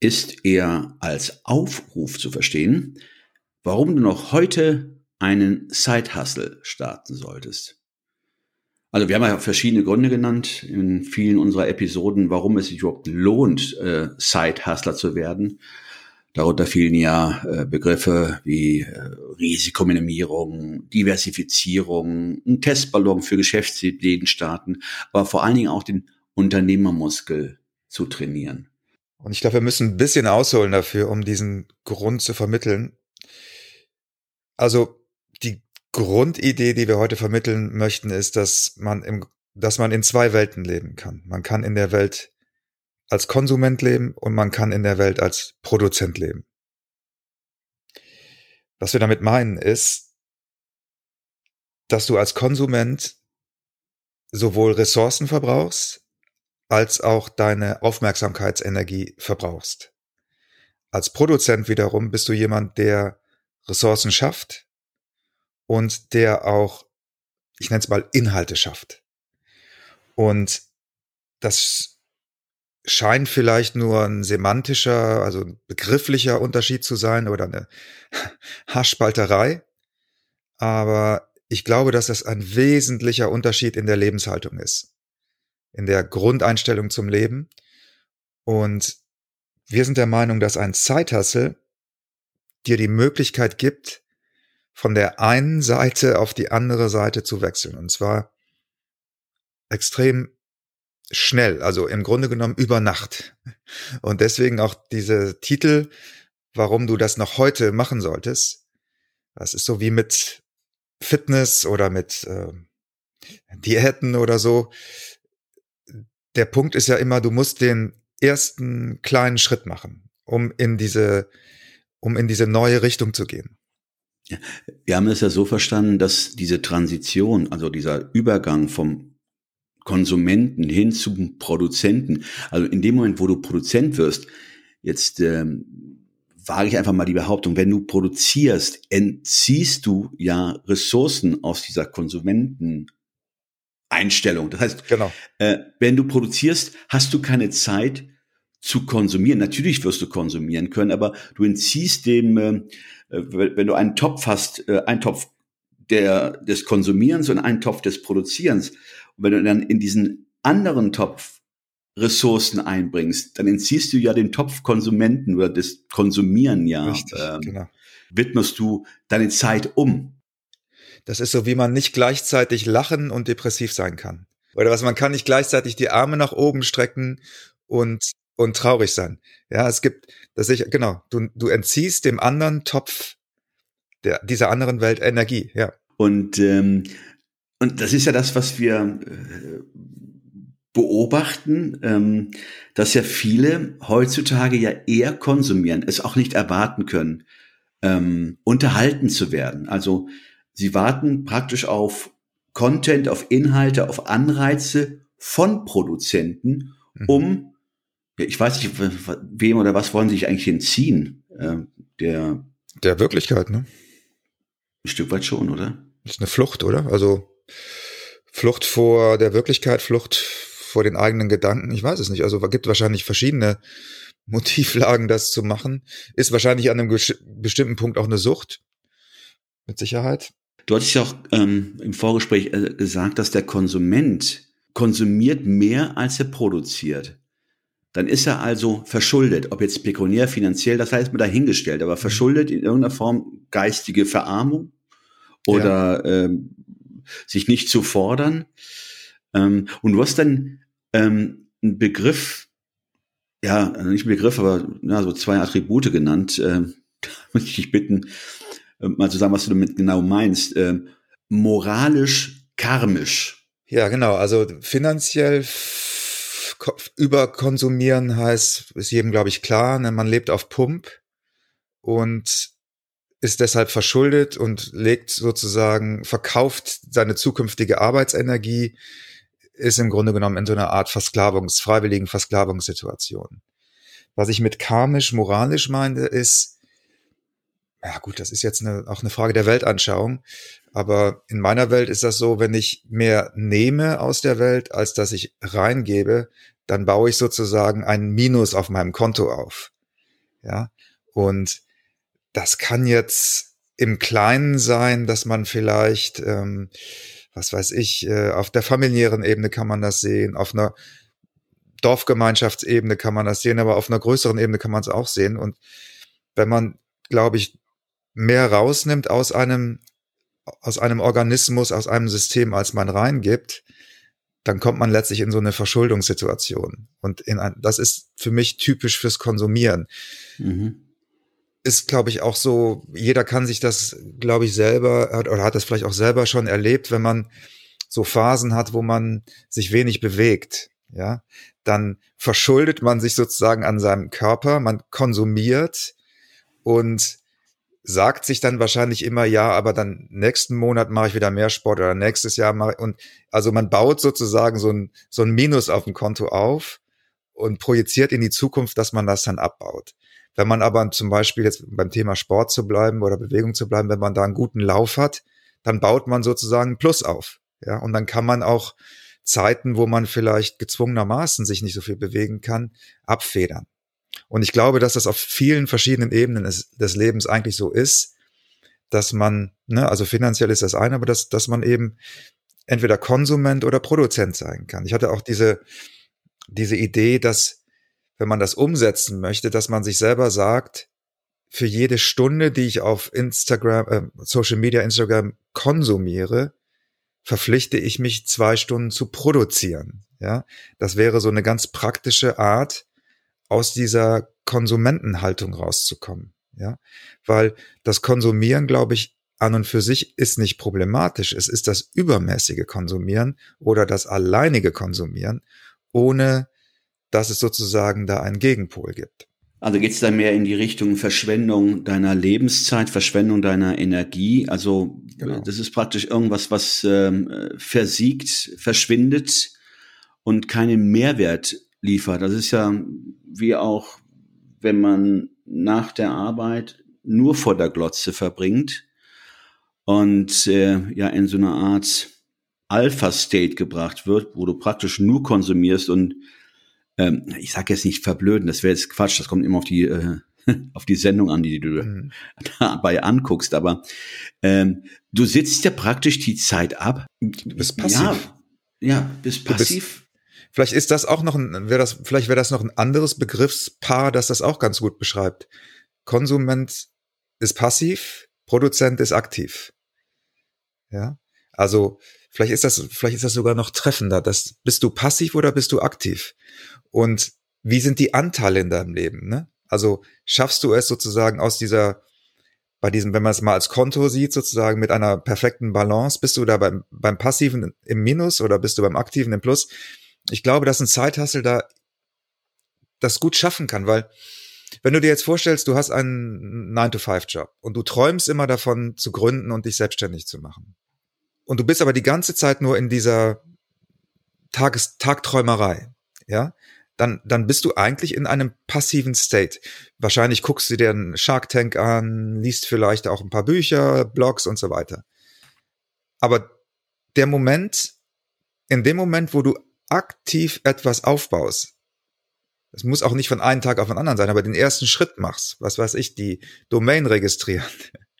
ist eher als Aufruf zu verstehen, warum du noch heute einen Side-Hustle starten solltest. Also wir haben ja verschiedene Gründe genannt in vielen unserer Episoden, warum es sich überhaupt lohnt, äh, Side-Hustler zu werden. Darunter fielen ja äh, Begriffe wie äh, Risikominimierung, Diversifizierung, ein Testballon für Geschäftsideen starten, aber vor allen Dingen auch den Unternehmermuskel zu trainieren. Und ich glaube, wir müssen ein bisschen ausholen dafür, um diesen Grund zu vermitteln. Also die Grundidee, die wir heute vermitteln möchten, ist, dass man im, dass man in zwei Welten leben kann. Man kann in der Welt als Konsument leben und man kann in der Welt als Produzent leben. Was wir damit meinen ist, dass du als Konsument sowohl Ressourcen verbrauchst, als auch deine Aufmerksamkeitsenergie verbrauchst. Als Produzent wiederum bist du jemand, der Ressourcen schafft und der auch, ich nenne es mal, Inhalte schafft. Und das scheint vielleicht nur ein semantischer, also ein begrifflicher Unterschied zu sein oder eine Haarspalterei. Aber ich glaube, dass das ein wesentlicher Unterschied in der Lebenshaltung ist in der Grundeinstellung zum Leben. Und wir sind der Meinung, dass ein Zeithassel dir die Möglichkeit gibt, von der einen Seite auf die andere Seite zu wechseln. Und zwar extrem schnell, also im Grunde genommen über Nacht. Und deswegen auch diese Titel, warum du das noch heute machen solltest. Das ist so wie mit Fitness oder mit äh, Diäten oder so der Punkt ist ja immer, du musst den ersten kleinen Schritt machen, um in diese, um in diese neue Richtung zu gehen. Wir haben es ja so verstanden, dass diese Transition, also dieser Übergang vom Konsumenten hin zum Produzenten, also in dem Moment, wo du Produzent wirst, jetzt ähm, wage ich einfach mal die Behauptung, wenn du produzierst, entziehst du ja Ressourcen aus dieser Konsumenten Einstellung. Das heißt, genau. äh, wenn du produzierst, hast du keine Zeit zu konsumieren. Natürlich wirst du konsumieren können, aber du entziehst dem, äh, wenn du einen Topf hast, äh, einen Topf der, des Konsumierens und einen Topf des Produzierens, und wenn du dann in diesen anderen Topf Ressourcen einbringst, dann entziehst du ja den Topf Konsumenten oder das Konsumieren ja, Richtig, ähm, genau. widmest du deine Zeit um. Das ist so, wie man nicht gleichzeitig lachen und depressiv sein kann. Oder was man kann nicht gleichzeitig die Arme nach oben strecken und und traurig sein. Ja, es gibt, dass ich genau, du du entziehst dem anderen Topf der dieser anderen Welt Energie. Ja. Und ähm, und das ist ja das, was wir äh, beobachten, ähm, dass ja viele heutzutage ja eher konsumieren, es auch nicht erwarten können, ähm, unterhalten zu werden. Also Sie warten praktisch auf Content, auf Inhalte, auf Anreize von Produzenten, mhm. um, ja, ich weiß nicht, wem oder was wollen sie sich eigentlich entziehen? Äh, der, der Wirklichkeit, ne? Ein Stück weit schon, oder? Das ist eine Flucht, oder? Also Flucht vor der Wirklichkeit, Flucht vor den eigenen Gedanken. Ich weiß es nicht. Also es gibt wahrscheinlich verschiedene Motivlagen, das zu machen. Ist wahrscheinlich an einem bestimmten Punkt auch eine Sucht. Mit Sicherheit. Du hattest ja auch ähm, im Vorgespräch äh, gesagt, dass der Konsument konsumiert mehr, als er produziert. Dann ist er also verschuldet, ob jetzt pekuniär, finanziell, das heißt mir dahingestellt, aber verschuldet in irgendeiner Form geistige Verarmung oder ja. ähm, sich nicht zu fordern. Ähm, und du hast dann ähm, einen Begriff, ja, nicht einen Begriff, aber ja, so zwei Attribute genannt. Ähm, muss ich dich bitten, mal zu sagen, was du damit genau meinst. Äh, moralisch karmisch. Ja, genau. Also finanziell überkonsumieren heißt, ist jedem, glaube ich, klar, ne? man lebt auf Pump und ist deshalb verschuldet und legt sozusagen, verkauft seine zukünftige Arbeitsenergie, ist im Grunde genommen in so einer Art Versklavungs-, freiwilligen Versklavungssituation. Was ich mit karmisch, moralisch meine, ist, ja gut, das ist jetzt eine, auch eine Frage der Weltanschauung, aber in meiner Welt ist das so, wenn ich mehr nehme aus der Welt, als dass ich reingebe, dann baue ich sozusagen ein Minus auf meinem Konto auf. Ja, und das kann jetzt im Kleinen sein, dass man vielleicht, ähm, was weiß ich, äh, auf der familiären Ebene kann man das sehen, auf einer Dorfgemeinschaftsebene kann man das sehen, aber auf einer größeren Ebene kann man es auch sehen. Und wenn man, glaube ich, mehr rausnimmt aus einem, aus einem Organismus, aus einem System, als man reingibt, dann kommt man letztlich in so eine Verschuldungssituation. Und in ein, das ist für mich typisch fürs Konsumieren. Mhm ist, glaube ich, auch so, jeder kann sich das, glaube ich, selber oder hat das vielleicht auch selber schon erlebt, wenn man so Phasen hat, wo man sich wenig bewegt, ja, dann verschuldet man sich sozusagen an seinem Körper, man konsumiert und sagt sich dann wahrscheinlich immer, ja, aber dann nächsten Monat mache ich wieder mehr Sport oder nächstes Jahr mache ich, und also man baut sozusagen so ein, so ein Minus auf dem Konto auf und projiziert in die Zukunft, dass man das dann abbaut. Wenn man aber zum Beispiel jetzt beim Thema Sport zu bleiben oder Bewegung zu bleiben, wenn man da einen guten Lauf hat, dann baut man sozusagen Plus auf. Ja, und dann kann man auch Zeiten, wo man vielleicht gezwungenermaßen sich nicht so viel bewegen kann, abfedern. Und ich glaube, dass das auf vielen verschiedenen Ebenen des, des Lebens eigentlich so ist, dass man, ne, also finanziell ist das eine, aber dass, dass man eben entweder Konsument oder Produzent sein kann. Ich hatte auch diese, diese Idee, dass wenn man das umsetzen möchte, dass man sich selber sagt, für jede Stunde, die ich auf Instagram, äh, Social Media, Instagram konsumiere, verpflichte ich mich zwei Stunden zu produzieren. Ja, das wäre so eine ganz praktische Art, aus dieser Konsumentenhaltung rauszukommen. Ja, weil das Konsumieren, glaube ich, an und für sich ist nicht problematisch. Es ist das übermäßige Konsumieren oder das alleinige Konsumieren, ohne dass es sozusagen da einen Gegenpol gibt. Also geht es da mehr in die Richtung Verschwendung deiner Lebenszeit, Verschwendung deiner Energie. Also genau. das ist praktisch irgendwas, was ähm, versiegt, verschwindet und keinen Mehrwert liefert. Das ist ja wie auch, wenn man nach der Arbeit nur vor der Glotze verbringt und äh, ja in so eine Art Alpha-State gebracht wird, wo du praktisch nur konsumierst und ähm, ich sage jetzt nicht verblöden, das wäre jetzt Quatsch, das kommt immer auf die äh, auf die Sendung an, die du mhm. dabei anguckst, aber ähm, du sitzt ja praktisch die Zeit ab. Du bist passiv. Ja, ja bist passiv. Vielleicht ist das auch noch ein, wäre das, vielleicht wäre das noch ein anderes Begriffspaar, das das auch ganz gut beschreibt. Konsument ist passiv, Produzent ist aktiv. Ja, also vielleicht ist das, vielleicht ist das sogar noch treffender. Das, bist du passiv oder bist du aktiv? Und wie sind die Anteile in deinem Leben? Ne? Also schaffst du es sozusagen aus dieser, bei diesem, wenn man es mal als Konto sieht, sozusagen mit einer perfekten Balance, bist du da beim, beim Passiven im Minus oder bist du beim Aktiven im Plus? Ich glaube, dass ein Zeithassel da das gut schaffen kann, weil wenn du dir jetzt vorstellst, du hast einen 9-to-5-Job und du träumst immer davon zu gründen und dich selbstständig zu machen. Und du bist aber die ganze Zeit nur in dieser Tages Tagträumerei, ja, dann, dann bist du eigentlich in einem passiven State. Wahrscheinlich guckst du dir einen Shark Tank an, liest vielleicht auch ein paar Bücher, Blogs und so weiter. Aber der Moment, in dem Moment, wo du aktiv etwas aufbaust, es muss auch nicht von einem Tag auf den anderen sein, aber den ersten Schritt machst, was weiß ich, die Domain registrieren,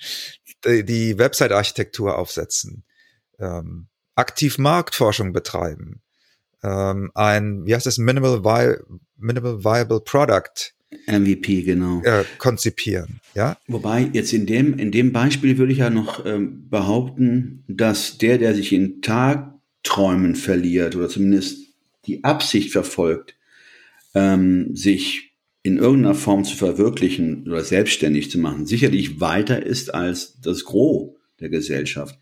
die Website-Architektur aufsetzen, ähm, aktiv Marktforschung betreiben, ähm, ein, wie heißt das, Minimal, Vi Minimal Viable Product MVP, genau. Äh, konzipieren, ja. Wobei jetzt in dem, in dem Beispiel würde ich ja noch ähm, behaupten, dass der, der sich in Tagträumen verliert oder zumindest die Absicht verfolgt, ähm, sich in irgendeiner Form zu verwirklichen oder selbstständig zu machen, sicherlich weiter ist als das Gros der Gesellschaft.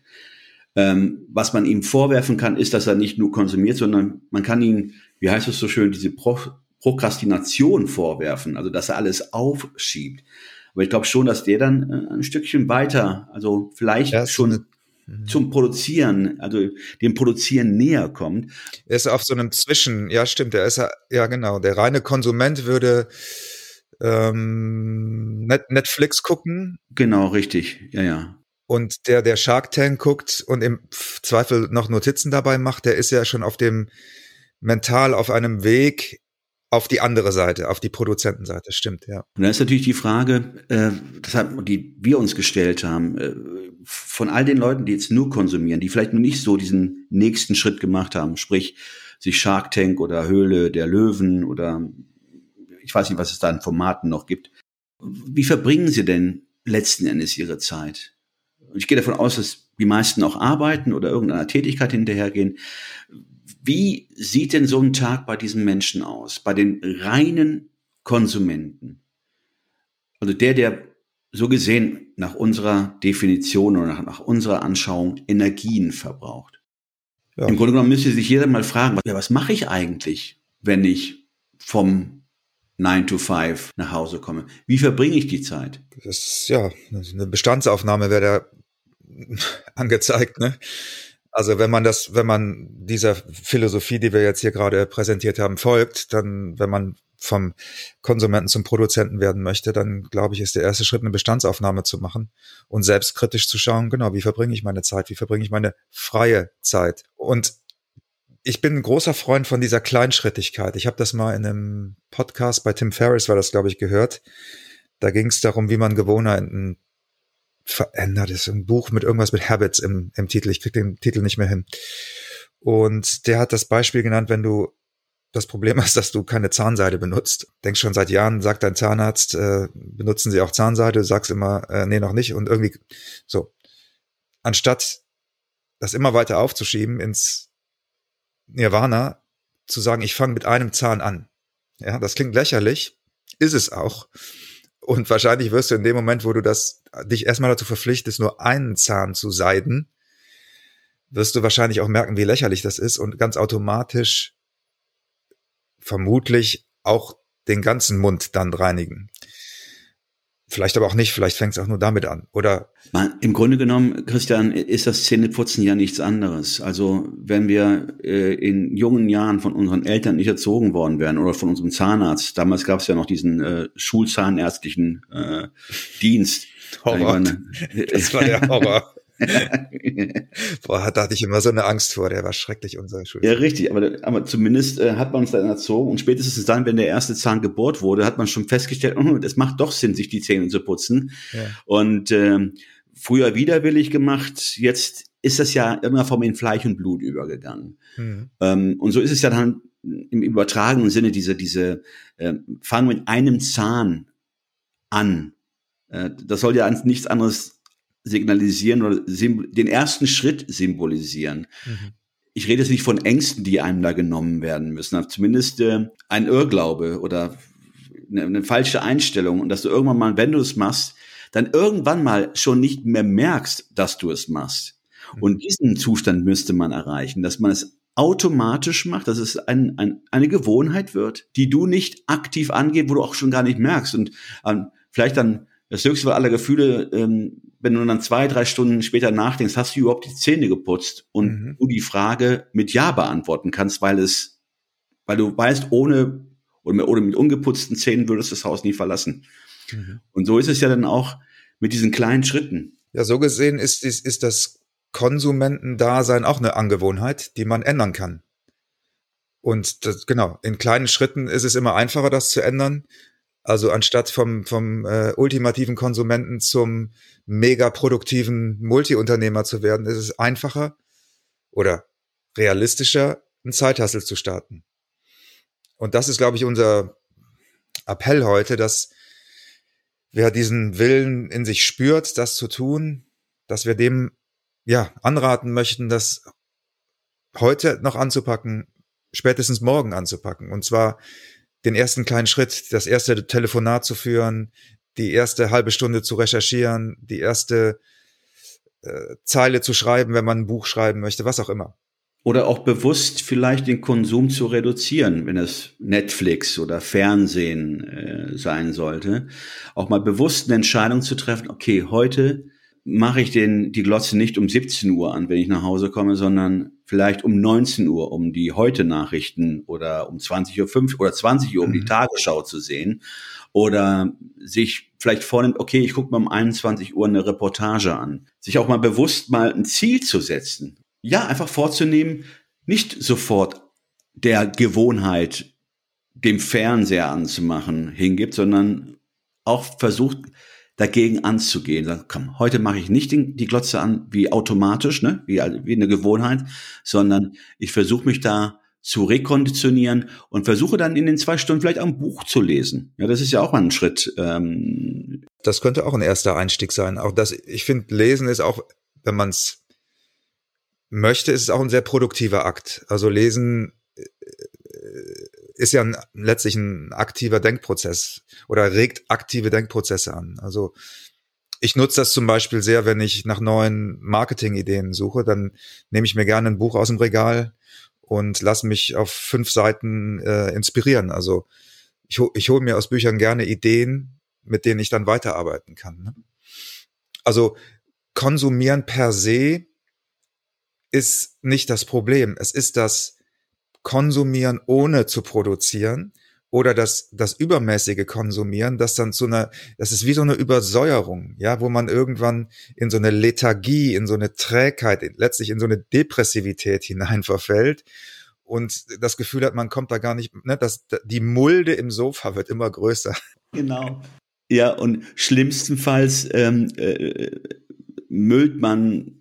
Ähm, was man ihm vorwerfen kann, ist, dass er nicht nur konsumiert, sondern man kann ihn, wie heißt es so schön, diese Pro Prokrastination vorwerfen, also dass er alles aufschiebt. Aber ich glaube schon, dass der dann äh, ein Stückchen weiter, also vielleicht ja, schon eine, mhm. zum Produzieren, also dem Produzieren näher kommt. Er ist auf so einem Zwischen, ja stimmt, er ist ja genau, der reine Konsument würde ähm, Netflix gucken. Genau, richtig, ja, ja. Und der, der Shark Tank guckt und im Zweifel noch Notizen dabei macht, der ist ja schon auf dem mental auf einem Weg auf die andere Seite, auf die Produzentenseite, stimmt, ja. Und dann ist natürlich die Frage, äh, deshalb, die wir uns gestellt haben, äh, von all den Leuten, die jetzt nur konsumieren, die vielleicht nur nicht so diesen nächsten Schritt gemacht haben, sprich sich Shark Tank oder Höhle der Löwen oder ich weiß nicht, was es da an Formaten noch gibt. Wie verbringen Sie denn letzten Endes Ihre Zeit? Ich gehe davon aus, dass die meisten auch arbeiten oder irgendeiner Tätigkeit hinterhergehen. Wie sieht denn so ein Tag bei diesen Menschen aus? Bei den reinen Konsumenten? Also der, der so gesehen nach unserer Definition oder nach, nach unserer Anschauung Energien verbraucht. Ja. Im Grunde genommen müsste sich jeder mal fragen, ja, was mache ich eigentlich, wenn ich vom 9 to 5 nach Hause komme? Wie verbringe ich die Zeit? Das ist ja eine Bestandsaufnahme wäre da angezeigt, ne? Also wenn man das, wenn man dieser Philosophie, die wir jetzt hier gerade präsentiert haben, folgt, dann, wenn man vom Konsumenten zum Produzenten werden möchte, dann glaube ich, ist der erste Schritt, eine Bestandsaufnahme zu machen und selbstkritisch zu schauen, genau, wie verbringe ich meine Zeit, wie verbringe ich meine freie Zeit. Und ich bin ein großer Freund von dieser Kleinschrittigkeit. Ich habe das mal in einem Podcast bei Tim Ferriss, war das, glaube ich, gehört. Da ging es darum, wie man Gewohnheiten verändert. Ist ein Buch mit irgendwas mit Habits im, im Titel. Ich krieg den Titel nicht mehr hin. Und der hat das Beispiel genannt, wenn du das Problem hast, dass du keine Zahnseide benutzt. Denkst schon seit Jahren, sagt dein Zahnarzt, äh, benutzen sie auch Zahnseide, du sagst immer, äh, nee, noch nicht. Und irgendwie so. Anstatt das immer weiter aufzuschieben ins Nirvana, zu sagen, ich fange mit einem Zahn an. Ja, das klingt lächerlich, ist es auch. Und wahrscheinlich wirst du in dem Moment, wo du das dich erstmal dazu verpflichtest, nur einen Zahn zu seiden, wirst du wahrscheinlich auch merken, wie lächerlich das ist und ganz automatisch vermutlich auch den ganzen Mund dann reinigen. Vielleicht aber auch nicht, vielleicht fängt es auch nur damit an. Oder Im Grunde genommen, Christian, ist das Zähneputzen ja nichts anderes. Also wenn wir äh, in jungen Jahren von unseren Eltern nicht erzogen worden wären oder von unserem Zahnarzt, damals gab es ja noch diesen äh, schulzahnärztlichen äh, Dienst. Horror. Das war der Horror. Boah, da hatte ich immer so eine Angst vor, der war schrecklich, unser Schul. Ja, richtig, aber, aber zumindest äh, hat man uns dann erzogen und spätestens dann, wenn der erste Zahn gebohrt wurde, hat man schon festgestellt, oh, es macht doch Sinn, sich die Zähne zu putzen. Ja. Und ähm, früher widerwillig gemacht, jetzt ist das ja in irgendeiner Form in Fleisch und Blut übergegangen. Mhm. Ähm, und so ist es ja dann im übertragenen Sinne, diese, diese, äh, fangen mit einem Zahn an. Äh, das soll ja nichts anderes signalisieren oder den ersten Schritt symbolisieren. Mhm. Ich rede jetzt nicht von Ängsten, die einem da genommen werden müssen, aber zumindest äh, ein Irrglaube oder eine, eine falsche Einstellung und dass du irgendwann mal, wenn du es machst, dann irgendwann mal schon nicht mehr merkst, dass du es machst. Mhm. Und diesen Zustand müsste man erreichen, dass man es automatisch macht, dass es ein, ein, eine Gewohnheit wird, die du nicht aktiv angehst, wo du auch schon gar nicht merkst. Und ähm, vielleicht dann das höchste aller Gefühle, ähm, wenn du dann zwei, drei Stunden später nachdenkst, hast du überhaupt die Zähne geputzt und mhm. du die Frage mit Ja beantworten kannst, weil es, weil du weißt, ohne oder mit, oder mit ungeputzten Zähnen würdest du das Haus nie verlassen. Mhm. Und so ist es ja dann auch mit diesen kleinen Schritten. Ja, so gesehen ist, ist, ist das Konsumentendasein auch eine Angewohnheit, die man ändern kann. Und das, genau, in kleinen Schritten ist es immer einfacher, das zu ändern. Also anstatt vom, vom äh, ultimativen Konsumenten zum mega produktiven Multiunternehmer zu werden, ist es einfacher oder realistischer, einen Zeithassel zu starten. Und das ist, glaube ich, unser Appell heute, dass wer diesen Willen in sich spürt, das zu tun, dass wir dem ja anraten möchten, das heute noch anzupacken, spätestens morgen anzupacken. Und zwar den ersten kleinen Schritt, das erste Telefonat zu führen, die erste halbe Stunde zu recherchieren, die erste äh, Zeile zu schreiben, wenn man ein Buch schreiben möchte, was auch immer. Oder auch bewusst vielleicht den Konsum zu reduzieren, wenn es Netflix oder Fernsehen äh, sein sollte. Auch mal bewusst eine Entscheidung zu treffen, okay, heute mache ich den, die Glotze nicht um 17 Uhr an, wenn ich nach Hause komme, sondern vielleicht um 19 Uhr, um die Heute-Nachrichten oder um 20.05 Uhr oder 20 Uhr, um die mhm. Tagesschau zu sehen. Oder sich vielleicht vornimmt, okay, ich gucke mir um 21 Uhr eine Reportage an. Sich auch mal bewusst mal ein Ziel zu setzen. Ja, einfach vorzunehmen, nicht sofort der Gewohnheit, dem Fernseher anzumachen, hingibt, sondern auch versucht, dagegen anzugehen. Sagen, komm, heute mache ich nicht die Glotze an wie automatisch, ne, wie, wie eine Gewohnheit, sondern ich versuche mich da zu rekonditionieren und versuche dann in den zwei Stunden vielleicht auch ein Buch zu lesen. Ja, das ist ja auch ein Schritt. Ähm das könnte auch ein erster Einstieg sein. Auch das, ich finde, Lesen ist auch, wenn man es möchte, ist es auch ein sehr produktiver Akt. Also Lesen ist ja ein, letztlich ein aktiver Denkprozess oder regt aktive Denkprozesse an. Also ich nutze das zum Beispiel sehr, wenn ich nach neuen Marketingideen suche, dann nehme ich mir gerne ein Buch aus dem Regal und lasse mich auf fünf Seiten äh, inspirieren. Also ich, ich hole mir aus Büchern gerne Ideen, mit denen ich dann weiterarbeiten kann. Ne? Also konsumieren per se ist nicht das Problem. Es ist das konsumieren ohne zu produzieren oder das, das übermäßige Konsumieren, das dann zu einer, das ist wie so eine Übersäuerung, ja, wo man irgendwann in so eine Lethargie, in so eine Trägheit, letztlich in so eine Depressivität hinein verfällt und das Gefühl hat, man kommt da gar nicht, ne, dass die Mulde im Sofa wird immer größer. Genau. Ja, und schlimmstenfalls ähm, äh, müllt man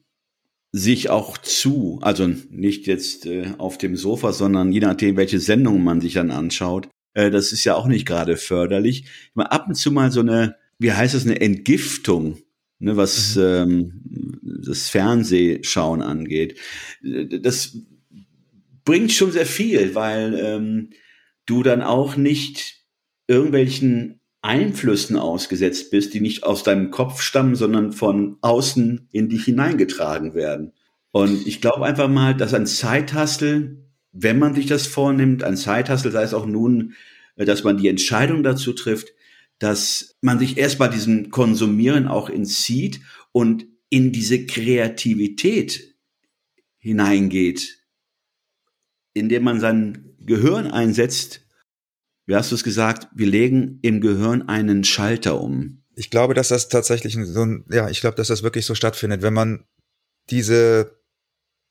sich auch zu, also nicht jetzt äh, auf dem Sofa, sondern je nachdem, welche Sendungen man sich dann anschaut. Äh, das ist ja auch nicht gerade förderlich. Mal ab und zu mal so eine, wie heißt es, eine Entgiftung, ne, was mhm. ähm, das Fernsehschauen angeht. Das bringt schon sehr viel, weil ähm, du dann auch nicht irgendwelchen Einflüssen ausgesetzt bist, die nicht aus deinem Kopf stammen, sondern von außen in dich hineingetragen werden. Und ich glaube einfach mal, dass ein Zeithassel, wenn man sich das vornimmt, ein Zeithassel sei es auch nun, äh, dass man die Entscheidung dazu trifft, dass man sich erst bei diesem Konsumieren auch entzieht und in diese Kreativität hineingeht, indem man sein Gehirn einsetzt, wie hast du es gesagt, wir legen im Gehirn einen Schalter um. Ich glaube, dass das tatsächlich so ein, ja, ich glaube, dass das wirklich so stattfindet, wenn man diese,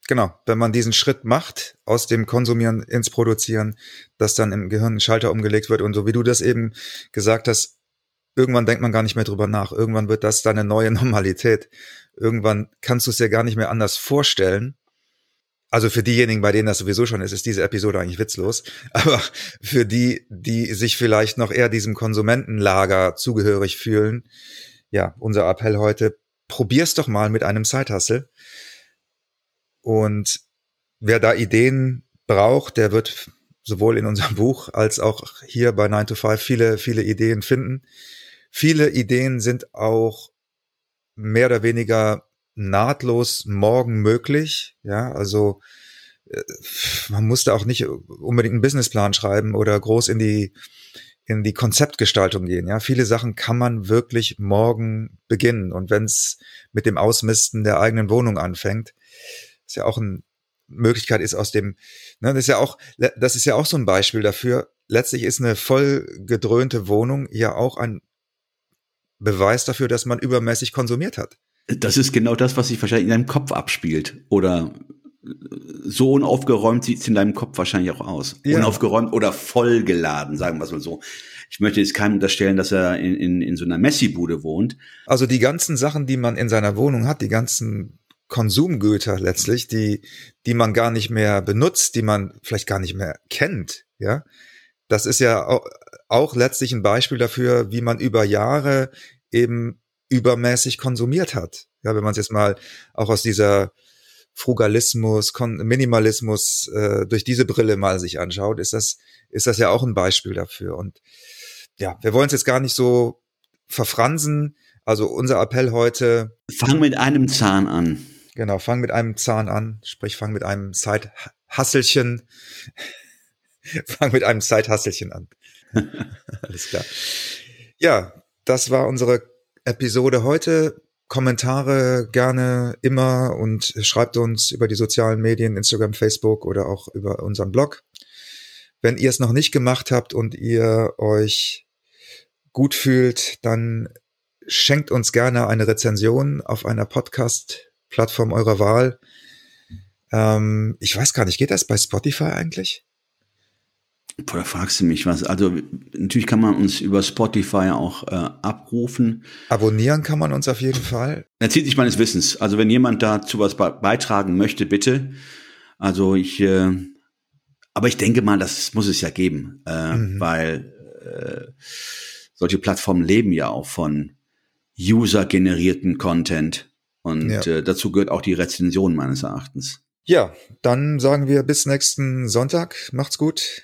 genau, wenn man diesen Schritt macht, aus dem Konsumieren ins Produzieren, dass dann im Gehirn ein Schalter umgelegt wird und so wie du das eben gesagt hast, irgendwann denkt man gar nicht mehr drüber nach. Irgendwann wird das deine neue Normalität. Irgendwann kannst du es dir gar nicht mehr anders vorstellen also für diejenigen, bei denen das sowieso schon ist, ist diese Episode eigentlich witzlos. Aber für die, die sich vielleicht noch eher diesem Konsumentenlager zugehörig fühlen, ja, unser Appell heute, probier's doch mal mit einem Side-Hustle. Und wer da Ideen braucht, der wird sowohl in unserem Buch als auch hier bei 9 to 5 viele, viele Ideen finden. Viele Ideen sind auch mehr oder weniger nahtlos morgen möglich. Ja, also äh, man musste auch nicht unbedingt einen Businessplan schreiben oder groß in die in die Konzeptgestaltung gehen. Ja, viele Sachen kann man wirklich morgen beginnen. Und wenn es mit dem Ausmisten der eigenen Wohnung anfängt, ist ja auch eine Möglichkeit ist aus dem, ne, das ist ja auch, das ist ja auch so ein Beispiel dafür. Letztlich ist eine voll gedröhnte Wohnung ja auch ein Beweis dafür, dass man übermäßig konsumiert hat. Das ist genau das, was sich wahrscheinlich in deinem Kopf abspielt. Oder so unaufgeräumt sieht es in deinem Kopf wahrscheinlich auch aus. Ja. Unaufgeräumt oder vollgeladen, sagen wir es mal so. Ich möchte jetzt keinem unterstellen, dass er in, in, in so einer Messi-Bude wohnt. Also die ganzen Sachen, die man in seiner Wohnung hat, die ganzen Konsumgüter letztlich, die, die man gar nicht mehr benutzt, die man vielleicht gar nicht mehr kennt, ja. Das ist ja auch, auch letztlich ein Beispiel dafür, wie man über Jahre eben übermäßig konsumiert hat. Ja, wenn man es jetzt mal auch aus dieser Frugalismus, Kon Minimalismus äh, durch diese Brille mal sich anschaut, ist das ist das ja auch ein Beispiel dafür. Und ja, wir wollen es jetzt gar nicht so verfransen, Also unser Appell heute. Fang mit einem Zahn an. Genau, fang mit einem Zahn an, sprich fang mit einem Zeithasselchen. fang mit einem Zeithasselchen an. Alles klar. Ja, das war unsere Episode heute. Kommentare gerne immer und schreibt uns über die sozialen Medien, Instagram, Facebook oder auch über unseren Blog. Wenn ihr es noch nicht gemacht habt und ihr euch gut fühlt, dann schenkt uns gerne eine Rezension auf einer Podcast-Plattform eurer Wahl. Ähm, ich weiß gar nicht, geht das bei Spotify eigentlich? Da fragst du mich was. Also natürlich kann man uns über Spotify auch äh, abrufen. Abonnieren kann man uns auf jeden Fall. Erzählt sich meines Wissens. Also wenn jemand dazu was beitragen möchte, bitte. Also ich, äh, aber ich denke mal, das muss es ja geben, äh, mhm. weil äh, solche Plattformen leben ja auch von user-generierten Content. Und ja. äh, dazu gehört auch die Rezension meines Erachtens. Ja, dann sagen wir bis nächsten Sonntag. Macht's gut.